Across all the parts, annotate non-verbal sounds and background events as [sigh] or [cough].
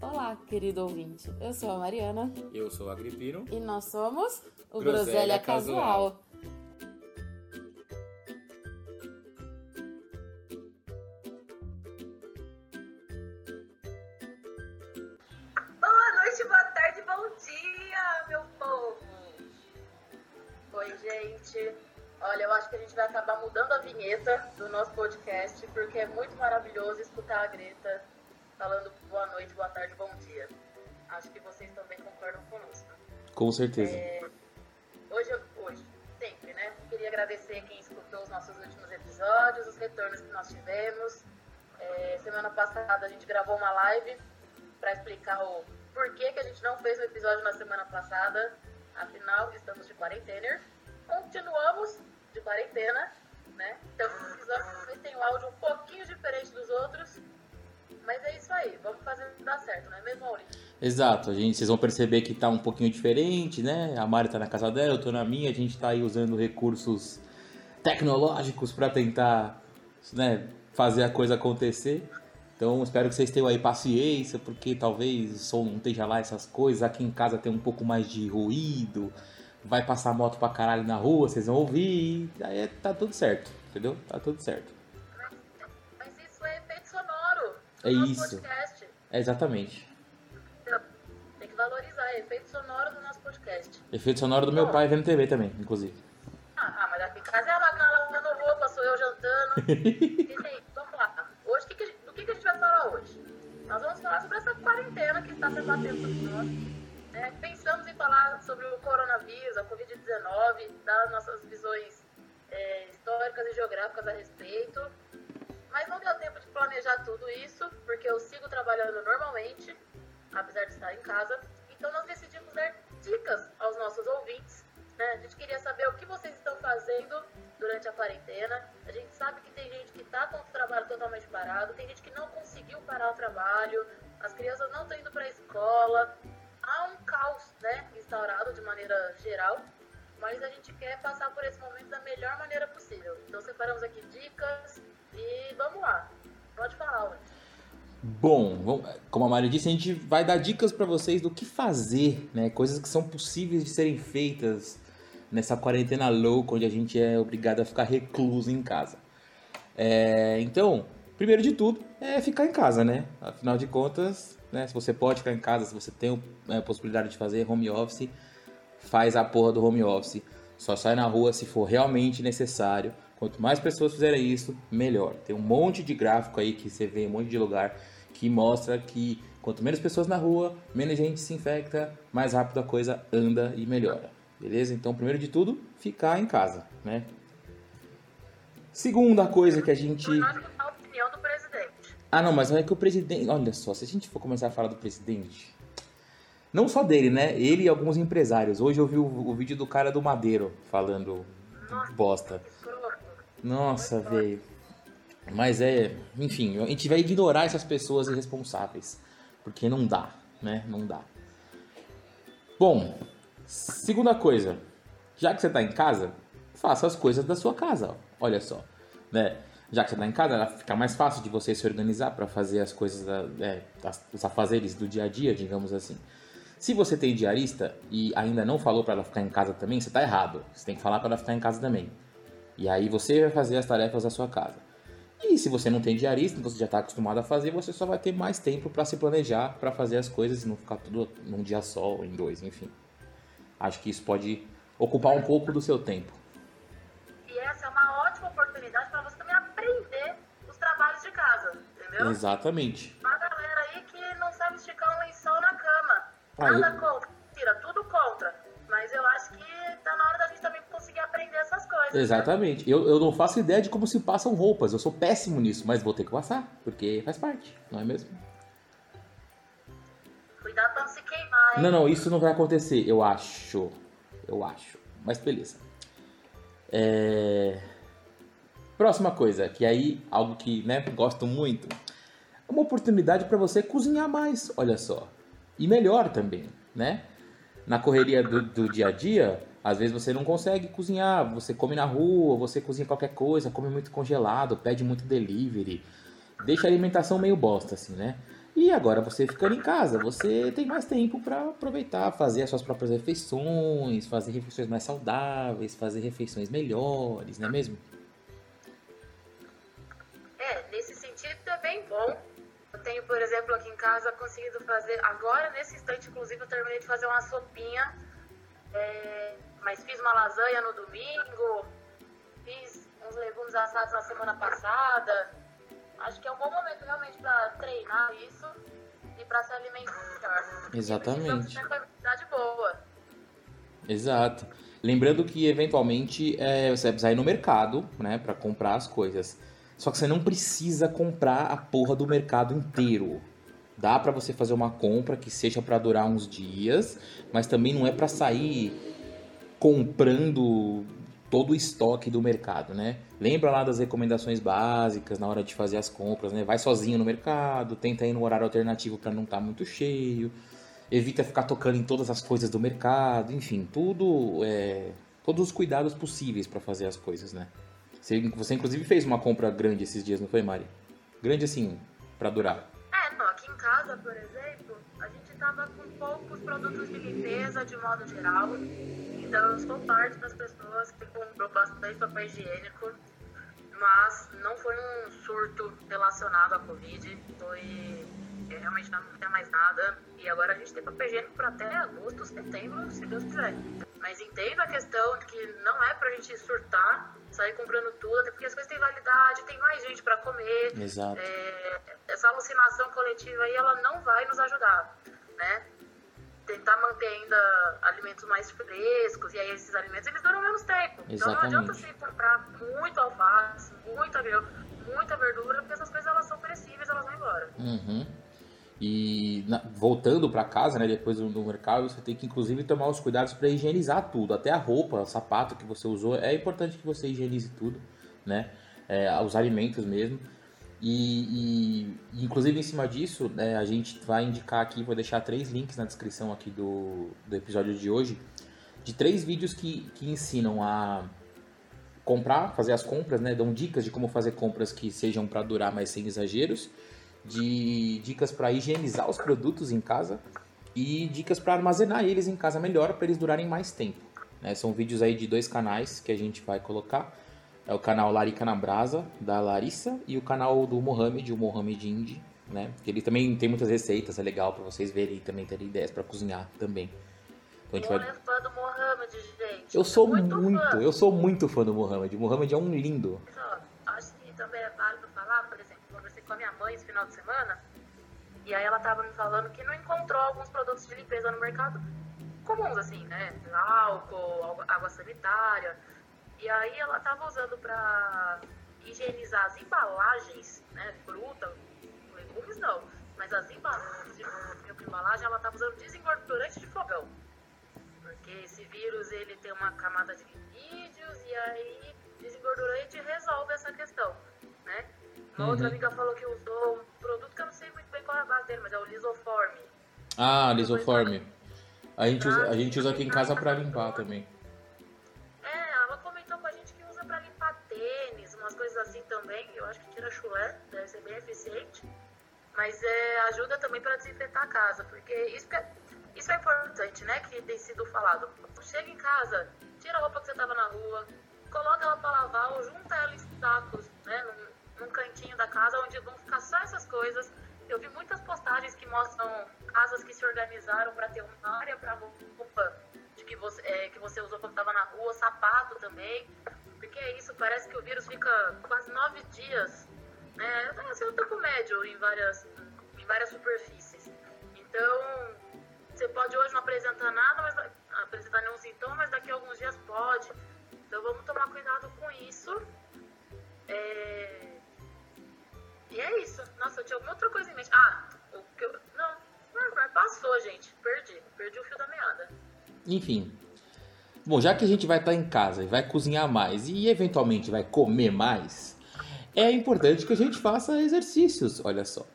Olá, querido ouvinte. Eu sou a Mariana. Eu sou o Agripino. E nós somos o Groselha Groselha, Casual. Casual. Com certeza. Hoje, eu- hoje, sempre, né? Queria agradecer quem escutou os nossos últimos episódios, os retornos que nós tivemos. É, semana passada a gente gravou uma live para explicar o porquê que a gente não fez o episódio na semana passada. Afinal, estamos de quarentena. Continuamos de quarentena, né? Então, os episódios tenham um áudio um pouquinho diferente dos outros. Mas é isso aí, vamos fazer dar certo, não é mesmo, Aurinho? Exato, a gente, vocês vão perceber que tá um pouquinho diferente, né? A Mari tá na casa dela, eu tô na minha, a gente tá aí usando recursos tecnológicos para tentar, né, fazer a coisa acontecer. Então, espero que vocês tenham aí paciência, porque talvez o som não esteja lá essas coisas. Aqui em casa tem um pouco mais de ruído, vai passar moto pra caralho na rua, vocês vão ouvir. Aí tá tudo certo, entendeu? Tá tudo certo. Mas isso é efeito sonoro. É isso. Podcast. É exatamente. Efeito sonoro do meu pai vendo TV também, inclusive. Ah, ah, mas aqui em casa é a Macana lavando roupa, sou eu jantando. [laughs] E vamos lá. Hoje, que que do que, que a gente vai falar hoje? Nós vamos falar sobre essa quarentena que está se abatendo sobre nós. É, pensamos em falar sobre o coronavírus, a Covid-19, dar nossas visões é, históricas e geográficas a respeito. Mas não deu tempo de planejar tudo isso, porque eu sigo trabalhando normalmente, apesar de estar em casa. Fazendo durante a quarentena. A gente sabe que tem gente que está com o trabalho totalmente parado, tem gente que não conseguiu parar o trabalho, as crianças não estão indo para a escola. Há um caos né, instaurado de maneira geral, mas a gente quer passar por esse momento da melhor maneira possível. Então separamos aqui dicas e vamos lá. Pode falar, Luiz. Bom, como a Mari disse, a gente vai dar dicas para vocês do que fazer, né? Coisas que são possíveis de serem feitas nessa quarentena louca, onde a gente é obrigado a ficar recluso em casa. É, então, primeiro de tudo, é ficar em casa, né? Afinal de contas, né, se você pode ficar em casa, se você tem é, a possibilidade de fazer home office, faz a porra do home office. Só sai na rua se for realmente necessário. Quanto mais pessoas fizerem isso, melhor. Tem um monte de gráfico aí que você vê em um monte de lugar que mostra que quanto menos pessoas na rua, menos gente se infecta, mais rápido a coisa anda e melhora. Beleza? Então, primeiro de tudo, ficar em casa, né? Segunda coisa que a gente escutar a opinião do presidente. ah, não, mas é que o presidente. Olha só, se a gente for começar a falar do presidente. Não só dele, né? Ele e alguns empresários. Hoje eu vi o, o vídeo do cara do Madeiro falando bosta. Escroto. Nossa, velho. Mas é. Enfim, a gente vai ignorar essas pessoas irresponsáveis. Porque não dá, né? Não dá. Bom, segunda coisa. Já que você tá em casa, faça as coisas da sua casa. Olha só, né? Já que você tá em casa, fica mais fácil de você se organizar para fazer as coisas, é, os afazeres do dia a dia, digamos assim. Se você tem diarista e ainda não falou para ela ficar em casa também, você tá errado. Você tem que falar para ela ficar em casa também. E aí você vai fazer as tarefas da sua casa. E se você não tem diarista, você já está acostumado a fazer, você só vai ter mais tempo para se planejar, para fazer as coisas e não ficar tudo num dia só ou em dois, enfim. Acho que isso pode ocupar um pouco do seu tempo. E essa é uma ótima oportunidade para você também aprender os trabalhos de casa, entendeu? Exatamente. Uma galera aí que não sabe esticar um lençol na cama. Ah, Nada eu- contra, tira tudo contra. Mas eu acho que tá na hora da gente também conseguir aprender essas coisas. né? Exatamente. Eu, eu não faço ideia de como se passam roupas. Eu sou péssimo nisso, mas vou ter que passar, porque faz parte, não é mesmo? Não, não, isso não vai acontecer, eu acho. Eu acho. Mas beleza. É... Próxima coisa, que aí, algo que né, gosto muito. É uma oportunidade para você cozinhar mais, olha só. E melhor também, né? Na correria do, do dia a dia, às vezes você não consegue cozinhar, você come na rua, você cozinha qualquer coisa, come muito congelado, pede muito delivery. Deixa a alimentação meio bosta, assim, né? E agora você ficando em casa, você tem mais tempo para aproveitar, fazer as suas próprias refeições, fazer refeições mais saudáveis, fazer refeições melhores, não é mesmo? É, nesse sentido é bem bom. Eu tenho, por exemplo, aqui em casa conseguido fazer. Agora, nesse instante, inclusive, eu terminei de fazer uma sopinha. É, mas fiz uma lasanha no domingo, fiz uns legumes assados na semana passada. Acho que é um bom momento realmente para treinar isso e para se alimentar melhor. Exatamente. Qualidade boa. Exato. Lembrando que eventualmente é, você vai precisar ir no mercado, né, para comprar as coisas. Só que você não precisa comprar a porra do mercado inteiro. Dá para você fazer uma compra que seja para durar uns dias, mas também não é para sair comprando todo o estoque do mercado, né? Lembra lá das recomendações básicas na hora de fazer as compras, né? Vai sozinho no mercado, tenta ir no horário alternativo para não estar tá muito cheio, evita ficar tocando em todas as coisas do mercado, enfim, tudo, é, todos os cuidados possíveis para fazer as coisas, né? Você, você inclusive fez uma compra grande esses dias, não foi, Mari? Grande assim, para durar. Casa, por exemplo, a gente tava com poucos produtos de limpeza de modo geral. Então eu sou parte das pessoas que comprou bastante papel higiênico, mas não foi um surto relacionado à Covid, foi é, realmente não tinha mais nada. E agora a gente tem papel higiênico para até agosto, setembro, se Deus quiser. Mas entendo a questão de que não é pra gente surtar, sair comprando tudo, até porque as coisas têm validade, tem mais gente para comer. Exato. É, essa alucinação coletiva aí, ela não vai nos ajudar, né? Tentar manter ainda alimentos mais frescos, e aí esses alimentos, eles duram menos tempo. Exatamente. Então não adianta você comprar muito alface, muita, muita verdura, porque essas coisas, elas são perecíveis, elas vão embora. Uhum. E na, voltando para casa, né, depois do, do, mercado, você tem que inclusive tomar os cuidados para higienizar tudo, até a roupa, o sapato que você usou, é importante que você higienize tudo, né, é, os alimentos mesmo. E, e, inclusive em cima disso, né, a gente vai indicar aqui, vou deixar três links na descrição aqui do, do episódio de hoje, de três vídeos que, que ensinam a comprar, fazer as compras, né, dão dicas de como fazer compras que sejam para durar, mas sem exageros de dicas para higienizar os produtos em casa e dicas para armazenar eles em casa melhor para eles durarem mais tempo. Né? São vídeos aí de dois canais que a gente vai colocar. É o canal Larica na Brasa, da Larissa, e o canal do Mohamed, o Mohamed Indy, né? Que ele também tem muitas receitas, é legal para vocês verem e também terem ideias para cozinhar também. Então a gente vai... é fã do Mohamed, gente. Eu sou muito, muito eu sou muito fã do Mohamed. O Mohamed é um lindo. Final de semana. E aí ela tava me falando que não encontrou alguns produtos de limpeza no mercado comuns, assim, né? Álcool, água sanitária. E aí ela tava usando para higienizar as embalagens, né? Fruta, legumes não. Mas as embalagens de embalagem ela tava usando desengordurante de fogão. Porque esse vírus ele tem uma camada de lipídios e aí desengordurante resolve essa questão, né? Uma uhum. outra amiga falou que usou um produto que eu não sei muito bem qual é a base dele, mas é o Lisoforme. Ah, Lisoforme. A gente usa, a gente usa aqui em casa pra limpar também. É, ela comentou com a gente que usa pra limpar tênis, umas coisas assim também. Eu acho que tira chulé, deve ser bem eficiente. Mas é, ajuda também para desinfetar a casa, porque isso é, isso é importante, né? Que tem sido falado. Chega em casa, tira a roupa que você tava na rua, coloca ela para lavar ou junta ela em sacos? Num cantinho da casa onde vão ficar só essas coisas. Eu vi muitas postagens que mostram casas que se organizaram para ter uma área para roupa de que você, é, que você usou quando estava na rua, sapato também. Porque é isso, parece que o vírus fica quase nove dias, né? Assim, o tempo médio em várias, em várias superfícies. Então, você pode hoje não apresentar nada, mas apresentar nenhum sintoma, mas daqui a alguns dias pode. Então vamos tomar cuidado com isso. É... E é isso. Nossa, eu tinha alguma outra coisa em mente. Ah, o que eu. Não, passou, gente. Perdi. Perdi o fio da meada. Enfim. Bom, já que a gente vai estar em casa e vai cozinhar mais e eventualmente vai comer mais, é importante que a gente faça exercícios, olha só.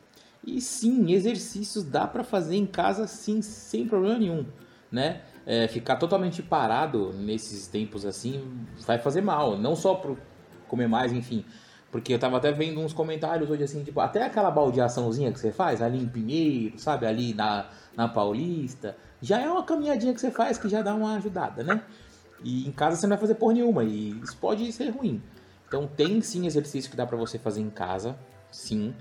E sim, exercícios dá para fazer em casa sim, sem problema nenhum, né? É, ficar totalmente parado nesses tempos assim vai fazer mal, não só para comer mais, enfim, Porque eu tava até vendo uns comentários hoje assim, tipo, até aquela baldeaçãozinha que você faz ali em Pinheiro, sabe? Ali na, na Paulista, já é uma caminhadinha que você faz que já dá uma ajudada, né? E em casa você não vai fazer por nenhuma e isso pode ser ruim. Então tem sim exercício que dá pra você fazer em casa, sim.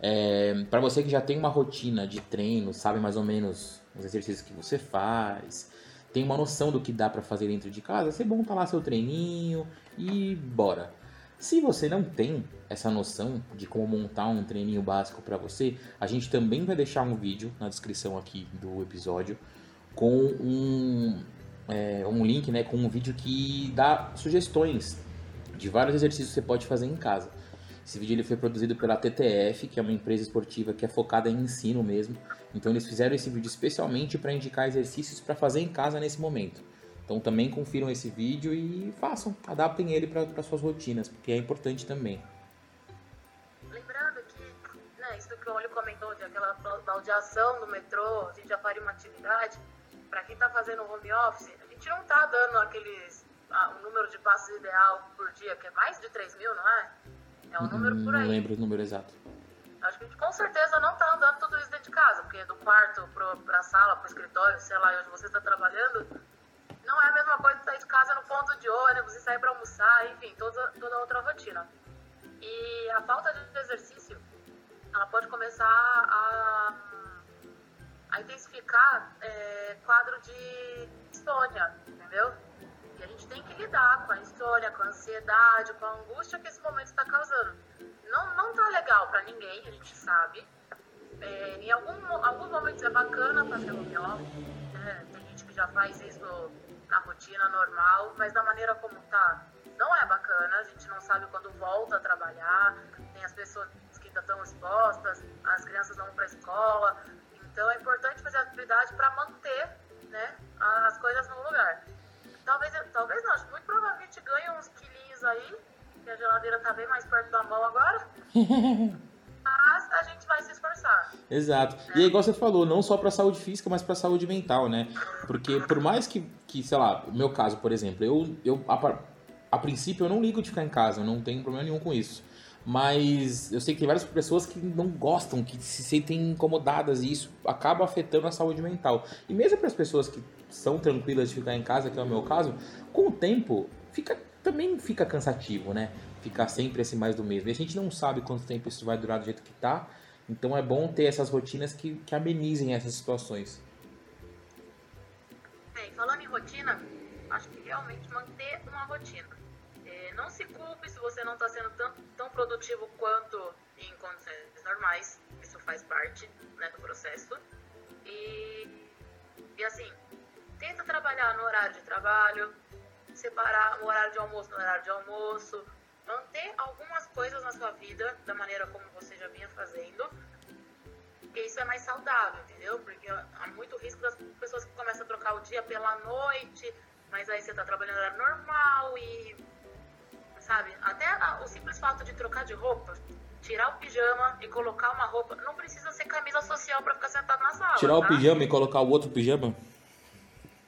É, para você que já tem uma rotina de treino, sabe mais ou menos os exercícios que você faz, tem uma noção do que dá para fazer dentro de casa, você monta lá seu treininho e bora. Se você não tem essa noção de como montar um treininho básico para você, a gente também vai deixar um vídeo na descrição aqui do episódio com um, é, um link, né, com um vídeo que dá sugestões de vários exercícios que você pode fazer em casa. Esse vídeo ele foi produzido pela TTF, que é uma empresa esportiva que é focada em ensino mesmo. Então eles fizeram esse vídeo especialmente para indicar exercícios para fazer em casa nesse momento. Então também confiram esse vídeo e façam, adaptem ele para suas rotinas, porque é importante também. Lembrando que, né, isso que o Olho comentou, de aquela baldeação do metrô, a gente já faria uma atividade. Para quem está fazendo home office, a gente não está dando aqueles ah, um número de passos ideal por dia, que é mais de 3 mil, não é? É um número por aí. Não lembro o número exato. Acho que a gente com certeza não está andando tudo isso dentro de casa, porque do quarto para a sala, para o escritório, sei lá, onde você está trabalhando, não é a mesma coisa de sair de casa no ponto sair para almoçar, enfim, toda, toda outra rotina. E a falta de exercício, ela pode começar a, a intensificar é, quadro de insônia, entendeu? E a gente tem que lidar com a insônia, com a ansiedade, com a angústia que esse momento está causando. Não, não tá legal para ninguém, a gente sabe. É, em algum, alguns momentos é bacana fazer home office, né? tem gente que já faz isso na rotina normal, mas da maneira como tá, não é bacana. A gente não sabe quando volta a trabalhar, tem as pessoas que ainda estão expostas, as crianças vão para a escola. Então é importante fazer atividade para manter né, as coisas no lugar. Talvez, talvez não, muito provavelmente ganhe uns quilinhos aí, que a geladeira tá bem mais perto da mão agora. [laughs] Exato. E é igual você falou, não só para saúde física, mas para saúde mental, né? Porque por mais que, que sei lá, o meu caso, por exemplo, eu, eu a, a princípio eu não ligo de ficar em casa, eu não tenho problema nenhum com isso. Mas eu sei que tem várias pessoas que não gostam, que se sentem incomodadas e isso acaba afetando a saúde mental. E mesmo para as pessoas que são tranquilas de ficar em casa, que é o meu caso, com o tempo fica também fica cansativo, né? Ficar sempre esse mais do mesmo. E a gente não sabe quanto tempo isso vai durar do jeito que tá. Então é bom ter essas rotinas que, que amenizem essas situações. Bem, falando em rotina, acho que realmente manter uma rotina. É, não se culpe se você não está sendo tão, tão produtivo quanto em condições normais. Isso faz parte né, do processo. E, e assim, tenta trabalhar no horário de trabalho, separar o horário de almoço no horário de almoço, manter algumas coisas na sua vida da maneira como você já vinha fazendo, porque isso é mais saudável, entendeu? Porque há muito risco das pessoas que começam a trocar o dia pela noite, mas aí você tá trabalhando horário normal e. Sabe? Até o simples fato de trocar de roupa, tirar o pijama e colocar uma roupa, não precisa ser camisa social para ficar sentado na sala. Tirar tá? o pijama e colocar o outro pijama?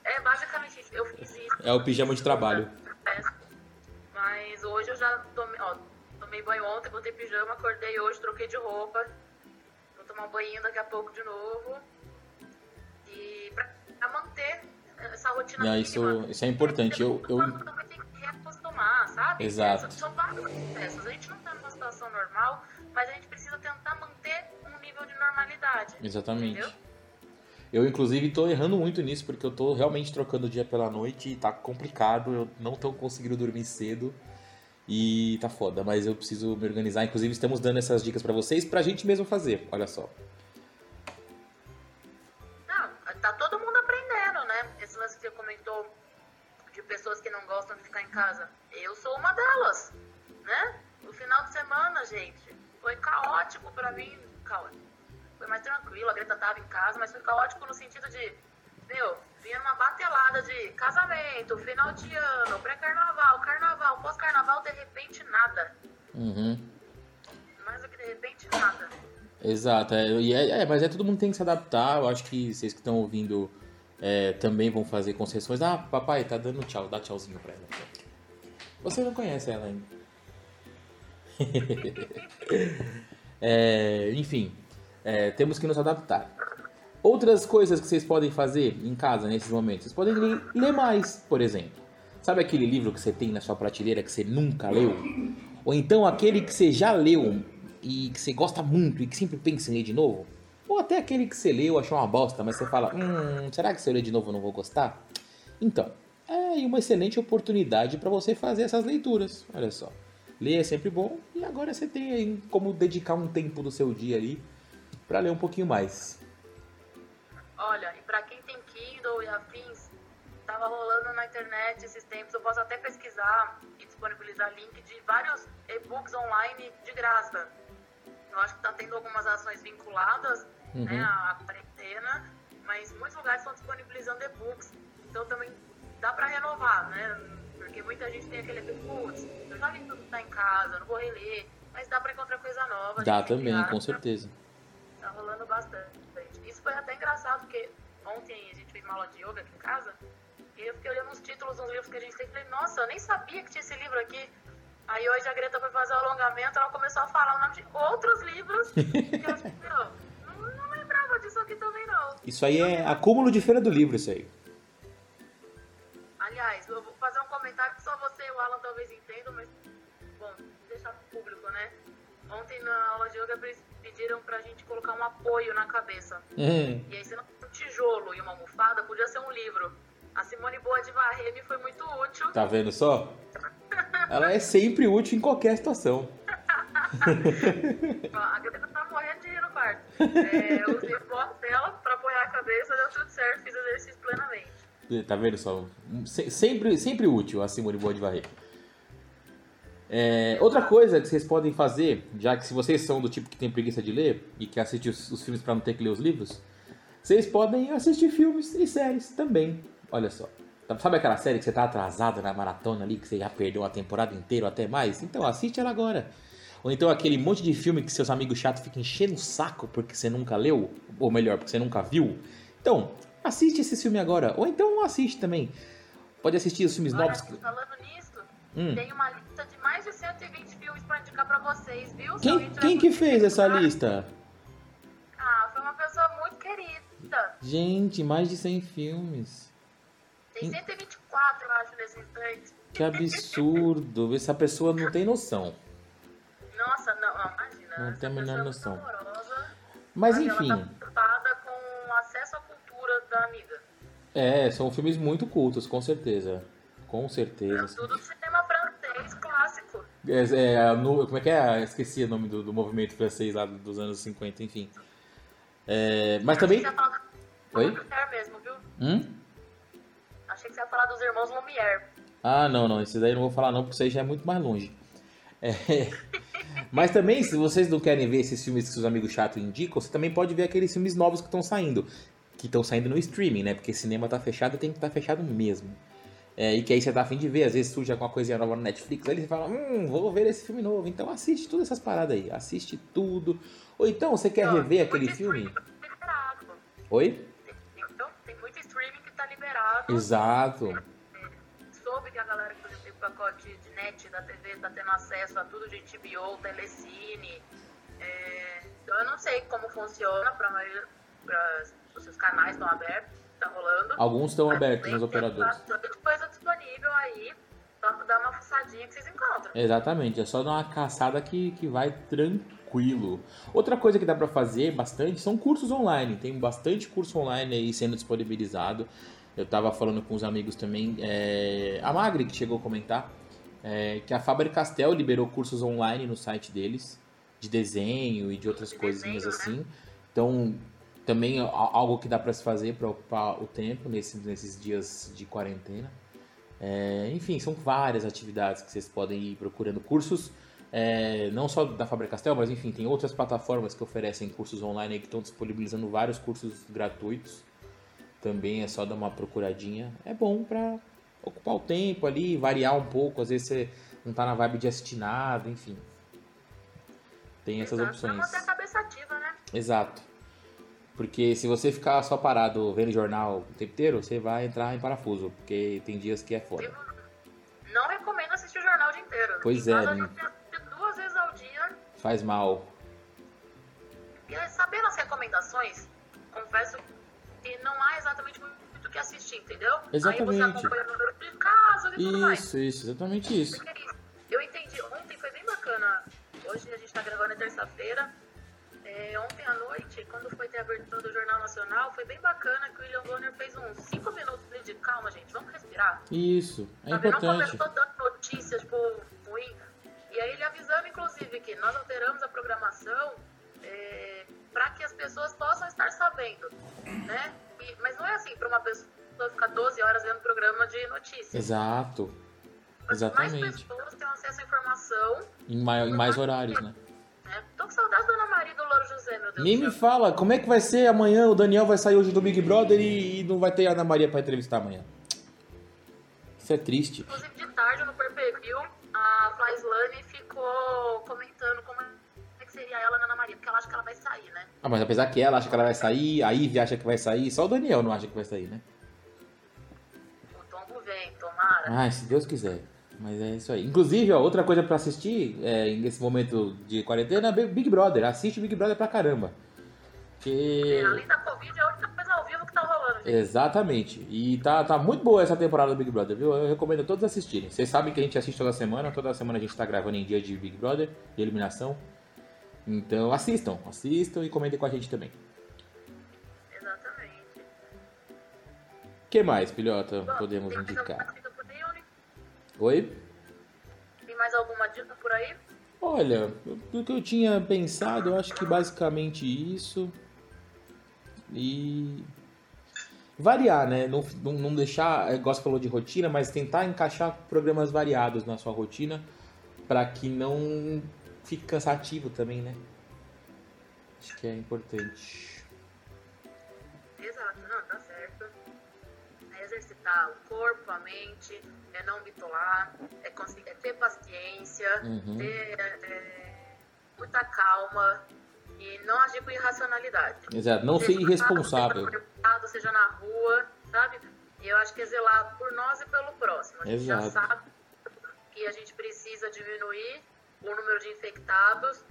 É basicamente isso. Eu fiz isso. É o pijama de trabalho. Mas hoje eu já tomei, ó, tomei banho ontem, botei pijama, acordei hoje, troquei de roupa. Vou tomar um banho daqui a pouco de novo. E pra, pra manter essa rotina Não, mínima. isso, isso é importante. Eu, eu, também tem que reacostumar, sabe? Exato. São, são vários processos. A gente não tá numa situação normal, mas a gente precisa tentar manter um nível de normalidade. Exatamente. Entendeu? Eu, inclusive, tô errando muito nisso, porque eu tô realmente trocando o dia pela noite e tá complicado. Eu não tô conseguindo dormir cedo e tá foda, mas eu preciso me organizar. Inclusive, estamos dando essas dicas pra vocês pra gente mesmo fazer. Olha só. Não, tá todo mundo aprendendo, né? Esse lance que você comentou de pessoas que não gostam de ficar em casa. Eu sou uma delas, né? O final de semana, gente, foi caótico pra mim. Caótico. Foi mais tranquilo, a Greta tava em casa, mas foi caótico no sentido de, meu, vinha uma batelada de casamento, final de ano, pré-carnaval, carnaval, pós-carnaval, de repente nada. Uhum. Mais do que de repente nada. Exato, é, e é, é, mas é todo mundo tem que se adaptar. Eu acho que vocês que estão ouvindo é, também vão fazer concessões. Ah, papai, tá dando tchau, dá tchauzinho pra ela. Você não conhece ela ainda. [laughs] É, enfim, é, temos que nos adaptar. Outras coisas que vocês podem fazer em casa nesses momentos, vocês podem ler, ler mais, por exemplo. Sabe aquele livro que você tem na sua prateleira que você nunca leu? Ou então aquele que você já leu e que você gosta muito e que sempre pensa em ler de novo? Ou até aquele que você leu, achou uma bosta, mas você fala, hum, será que se eu ler de novo eu não vou gostar? Então, é uma excelente oportunidade para você fazer essas leituras. Olha só. Ler é sempre bom e agora você tem como dedicar um tempo do seu dia ali para ler um pouquinho mais. Olha, e pra quem tem Kindle e afins, tava rolando na internet esses tempos, eu posso até pesquisar e disponibilizar link de vários e-books online de graça. Eu acho que tá tendo algumas ações vinculadas Uhum. né, à quarentena, mas muitos lugares estão disponibilizando e-books. Então também dá pra renovar, né? Porque muita gente tem aquele putz, eu já li tudo que tá em casa, não vou reler, mas dá pra encontrar coisa nova. Dá também, com certeza. Tá rolando bastante. Foi até engraçado, porque ontem a gente fez uma aula de yoga aqui em casa, e eu fiquei olhando os títulos dos livros que a gente tem e falei, nossa, eu nem sabia que tinha esse livro aqui. Aí hoje a Greta foi fazer o alongamento, ela começou a falar o nome de outros livros, [laughs] que eu não, não lembrava disso aqui também não. Isso aí é acúmulo de feira do livro, isso aí. Aliás, eu vou fazer um comentário que só você e o Alan talvez entendam, mas, bom, deixar pro público, né? Ontem na aula de yoga eles pediram pra gente colocar um apoio na cabeça. Hum, E aí, se não um tijolo e uma almofada, podia ser um livro. A Simone Boa de Varrer me foi muito útil. tá vendo só? Ela é sempre útil em qualquer situação. [laughs] A Greta tá morrendo de rir no quarto. É, eu usei foto dela pra apoiar a cabeça, deu tudo certo, fiz exercício plenamente. Tá vendo só? Se- Sempre, sempre útil a Simone Boa de Varrer. É, outra coisa que vocês podem fazer, já que se vocês são do tipo que tem preguiça de ler e que assiste os, os filmes para não ter que ler os livros, vocês podem assistir filmes e séries também. Olha só. Sabe aquela série que você tá atrasado na maratona ali, que você já perdeu uma temporada inteira ou até mais? Então assiste ela agora. Ou então aquele monte de filme que seus amigos chatos ficam enchendo o saco porque você nunca leu, ou melhor, porque você nunca viu. Então, assiste esse filme agora. Ou então não assiste também. Pode assistir os filmes Olha, novos. falando nisso, Hum. tem uma lista de mais de 120 filmes pra indicar pra vocês, viu? Quem, quem que fez essa lista? Ah, foi uma pessoa muito querida. Gente, mais de 100 filmes. Tem 124, eu acho, nesse instante. Que absurdo. Essa pessoa não tem noção. Nossa, não, ó, imagina. Não tem a menor é noção. amorosa, Mas mas enfim. Ela tá preocupada com acesso à cultura da amiga. É, são filmes muito cultos, com certeza. Com certeza. Tudo É, é, no- como é que é? Esqueci o nome do, do movimento francês lá dos anos 50, enfim. É, mas também. Achei que você ia falar do Oi? Mesmo, viu? Hum? Achei que você ia falar dos irmãos Lumière. Ah, não, não. Esse daí eu não vou falar não, porque isso aí já é muito mais longe. É, [laughs] Mas também, se vocês não querem ver esses filmes que seus amigos chatos indicam, você também pode ver aqueles filmes novos que estão saindo. Que estão saindo no streaming, né? Porque cinema tá fechado, tem que estar fechado mesmo. É, e que aí você tá afim de ver, às vezes surge alguma coisinha nova no Netflix, aí você fala, hum, vou ver esse filme novo. Então assiste todas essas paradas aí, assiste tudo. Ou então, você quer Ó, rever aquele filme? tá liberado. Oi? Então, tem muito streaming que tá liberado. Exato. Soube que a galera que tem pacote de net da TV tá tendo acesso a tudo de HBO, Telecine. É, então eu não sei como funciona para maioria, pra, se os canais estão abertos, tá rolando. Alguns estão abertos tem nas operadoras. bastante coisa disponível aí pra dar uma fuçadinha que vocês encontram. Exatamente, é só dar uma caçada que, que vai tranquilo. Outra coisa que dá pra fazer bastante são cursos online. Tem bastante curso online aí sendo disponibilizado. Eu tava falando com os amigos também. é, A Magri que chegou a comentar é, que a Faber Castell liberou cursos online no site deles de desenho e de outras De coisinhas desenho, né? assim. Então, também é algo que dá pra se fazer para ocupar o tempo nesses, nesses dias de quarentena. É, enfim, são várias atividades que vocês podem ir procurando cursos, é, não só da Faber Castell, mas enfim, tem outras plataformas que oferecem cursos online aí que estão disponibilizando vários cursos gratuitos. Também é só dar uma procuradinha. É bom para ocupar o tempo ali, variar um pouco, às vezes você não tá na vibe de assistir nada, enfim. Tem essas Exato, Pra opções. manter a cabeça ativa, né? Exato. Porque se você ficar só parado vendo jornal o tempo inteiro, você vai entrar em parafuso, porque tem dias que é foda. Eu não recomendo assistir o jornal o dia inteiro. Pois em é, né? duas vezes ao Faz mal. E sabendo as recomendações, confesso que não há exatamente muito o que assistir, entendeu? Aí você Exatamente. acompanha o número de casos e tudo mais. Isso, isso, exatamente isso. Isso. Eu entendi, ontem foi bem bacana. Hoje a gente tá gravando é terça-feira. É, ontem à noite, quando foi ter a abertura do Jornal Nacional, foi bem bacana que o William Bonner fez uns 5 minutos de calma, gente, vamos respirar. Isso, é Sabe, Não importante. começou dando notícias, tipo, ruim. E aí ele avisando, inclusive, que nós alteramos a programação é, para que as pessoas possam estar sabendo, né? E- mas não é assim para uma pessoa ficar 12 horas vendo programa de notícias. Exato. Mais Exatamente. pessoas têm acesso à informação. Em, mai- em mais horários, né? Tô com saudade da Ana Maria e do Louro José, meu Deus Nem me fala, como é que vai ser amanhã? O Daniel vai sair hoje do Big Brother e, e não vai ter a Ana Maria pra entrevistar amanhã. Isso é triste. Inclusive, de tarde, no Perpeview, a Flaislane ficou comentando como é que seria ela na Ana Maria, porque ela acha que ela vai sair, né? Ah, mas apesar que ela acha que ela vai sair, a Ivy acha que vai sair, só o Daniel não acha que vai sair, né? O tombo vem, tomara. Ai, se Deus quiser. Mas é isso aí. Inclusive, ó, outra coisa pra assistir é, nesse momento de quarentena é Big Brother. Assiste Big Brother pra caramba. Que... Além da Covid, é a única coisa ao vivo que tá rolando, gente. Exatamente. E tá, tá muito boa essa temporada do Big Brother, viu? Eu recomendo a todos assistirem. Vocês sabem que a gente assiste toda semana. Toda semana a gente tá gravando em dia de Big Brother, de eliminação. Então assistam, assistam e comentem com a gente também. Exatamente. O que mais, filhota, Bom, podemos indicar? Oi? Tem mais alguma dica por aí? Olha, do que eu tinha pensado, eu acho que basicamente isso. E. Variar, né? Não, não, deixar, igual você falou de rotina, mas tentar encaixar programas variados na sua rotina para que não fique cansativo também, né? Acho que é importante. Exercitar o corpo, a mente, é não bitolar, é, conseguir, é ter paciência, Uhum. ter é, muita calma e não agir com irracionalidade. Exato, não ser Seja no irresponsável. mercado, Seja no mercado, seja na rua, sabe? E eu acho que é zelar por nós e pelo próximo. A gente já Exato. sabe que a gente precisa diminuir o número de infectados,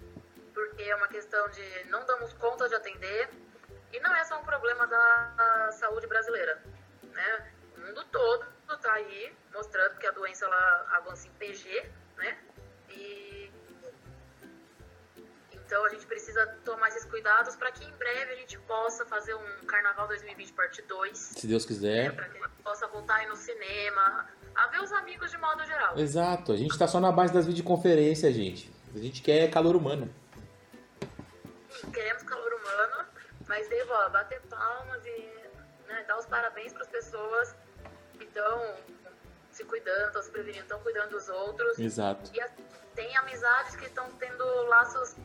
porque é uma questão de não damos conta de atender. E não é só um problema da saúde brasileira. Né? O mundo todo está aí mostrando que a doença ela avança em PG, né? E então a gente precisa tomar esses cuidados para que em breve a gente possa fazer um Carnaval 2020 parte 2, Se Deus quiser. para que a gente possa voltar aí no cinema, a ver os amigos de modo geral. Exato, a gente tá só na base das videoconferências, gente. A gente quer calor humano. Queremos calor humano, mas devo ó, bater palmas e né, dar os parabéns para as pessoas estão se cuidando, estão se prevenindo, estão cuidando dos outros. Exato. E assim, tem amizades que estão tendo laços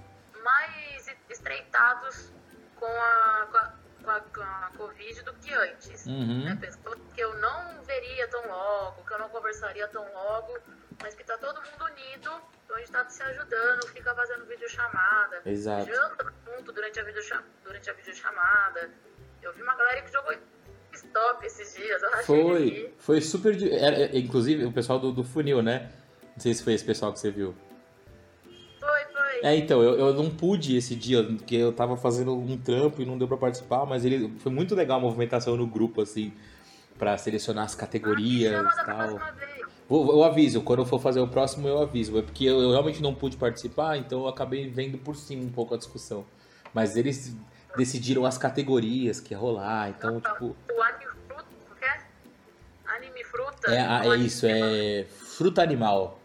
mais estreitados com a, com a, com a, com a Covid do que antes. Uhum. Né? Pessoas que eu não veria tão logo, que eu não conversaria tão logo, mas que tá todo mundo unido, então a gente tá se ajudando, fica fazendo videochamada, Exato. janta junto durante a, videocha durante a videochamada. Eu vi uma galera que jogou stop esses dias, eu Foi, foi super. era- é, inclusive, o pessoal do, do funil, né? Não sei se foi esse pessoal que você viu. Foi, foi. É, então, eu, eu não pude esse dia, porque eu tava fazendo um trampo e não deu pra participar, mas ele foi muito legal a movimentação no grupo, assim, pra selecionar as categorias chama e tal. Vou, eu aviso, quando eu for fazer o próximo, eu aviso. É porque eu, eu realmente não pude participar, então eu acabei vendo por cima um pouco a discussão. Mas eles decidiram as categorias que ia rolar, então, tipo. O anime fruta, o que é? Anime fruta? É, a- é isso, é fruta animal.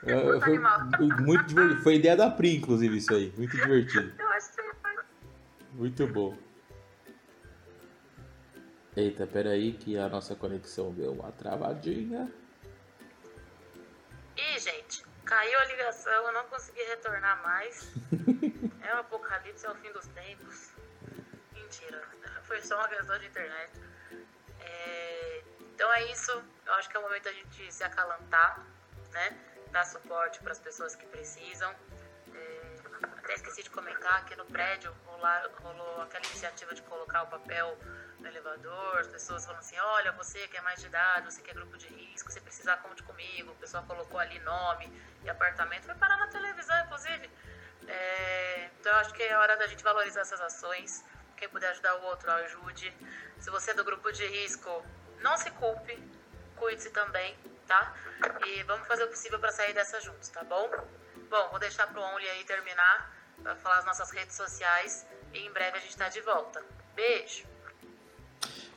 Fruta foi, animal. muito divertido. Foi ideia da Pri, inclusive, isso aí. Muito divertido. Eu acho que. Muito bom. Eita, peraí que a nossa conexão deu uma travadinha. Ih, gente, caiu a ligação, eu não consegui retornar mais. [laughs] é o apocalipse, é o fim dos tempos. Mentira, foi só uma questão de internet. É, Então é isso, eu acho que é o momento da gente se acalantar, né? Dar suporte para as pessoas que precisam. É, Até esqueci de comentar aqui no prédio rolar, rolou aquela iniciativa de colocar o papel no elevador, as pessoas falam assim, olha, você que é mais de idade, você que é grupo de risco, se precisar, conte comigo. O pessoal colocou ali nome e apartamento. Foi parar na televisão, inclusive. Acho que é hora da gente valorizar essas ações. Quem puder ajudar o outro, ajude. Se você é do grupo de risco, não se culpe, cuide-se também, tá? E vamos fazer o possível para sair dessa juntos, tá bom? Bom, vou deixar pro Only aí terminar para falar as nossas redes sociais e em breve a gente tá de volta. Beijo!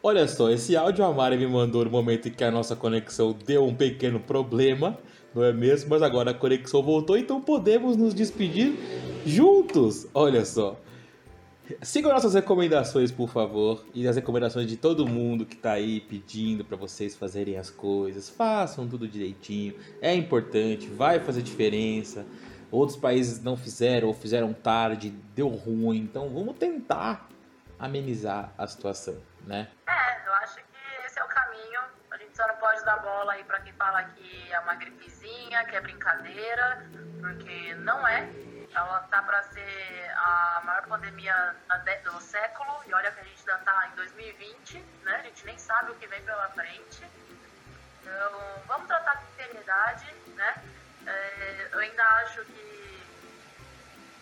Olha só, esse áudio a Mari me mandou no momento em que a nossa conexão deu um pequeno problema, não é mesmo? Mas agora a conexão voltou, então podemos nos despedir juntos. Olha só. Sigam nossas recomendações, por favor, e as recomendações de todo mundo que tá aí pedindo para vocês fazerem as coisas. Façam tudo direitinho, é importante, vai fazer diferença. Outros países não fizeram ou fizeram tarde, deu ruim, então vamos tentar amenizar a situação, né? É, eu acho que esse é o caminho. A gente só não pode dar bola aí pra quem fala que é uma que é brincadeira, porque não é. Ela tá pra ser a maior pandemia do século, e olha que a gente ainda tá em 2020, né? A gente nem sabe o que vem pela frente. Então, vamos tratar com seriedade, né? É, eu ainda acho que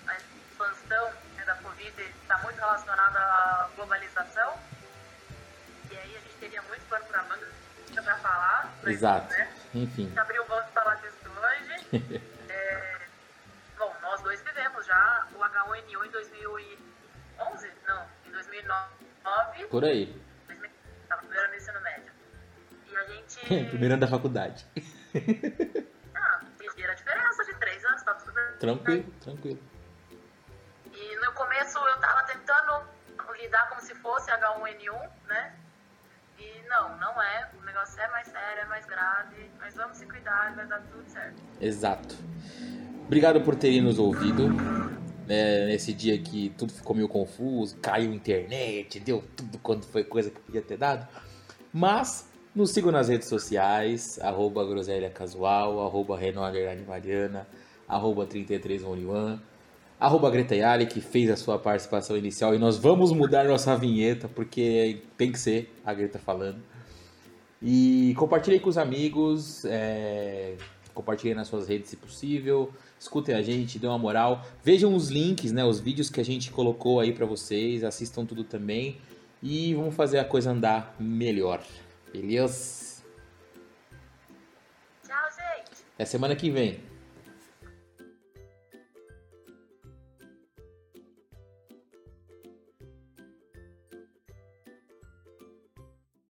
a expansão né, da Covid está muito relacionada à globalização. E aí a gente teria muito pano para manga para falar. Exato. Né? Enfim. A gente abriu o voto para falar disso hoje. é, bom, nós dois vivemos já o H1N1 em 2011? Não, em 2009. Por aí. Estava primeiro no ensino médio. E a gente. [laughs] primeiro ano da faculdade. [laughs] ah, era a diferença de três anos, tá tudo bem. Tranquilo, tranquilo. E no começo eu tava tentando lidar como se fosse H1N1, né? Não, não é. O negócio é mais sério, é mais grave. Mas vamos se cuidar, vai dar tudo certo. Exato. Obrigado por terem nos ouvido. É, nesse dia que tudo ficou meio confuso, caiu a internet, deu tudo quanto foi coisa que podia ter dado. Mas nos sigam nas redes sociais, arroba groselha casual, arroba Mariana, arroba 3311, arroba Greta Yali, que fez a sua participação inicial. E nós vamos mudar nossa vinheta, porque tem que ser a Greta falando. E compartilhe com os amigos, é, compartilhe nas suas redes se possível. Escutem a gente, dê uma moral. Vejam os links, né, os vídeos que a gente colocou aí para vocês, assistam tudo também. E vamos fazer a coisa andar melhor. Beleza? Tchau, gente. Até semana que vem.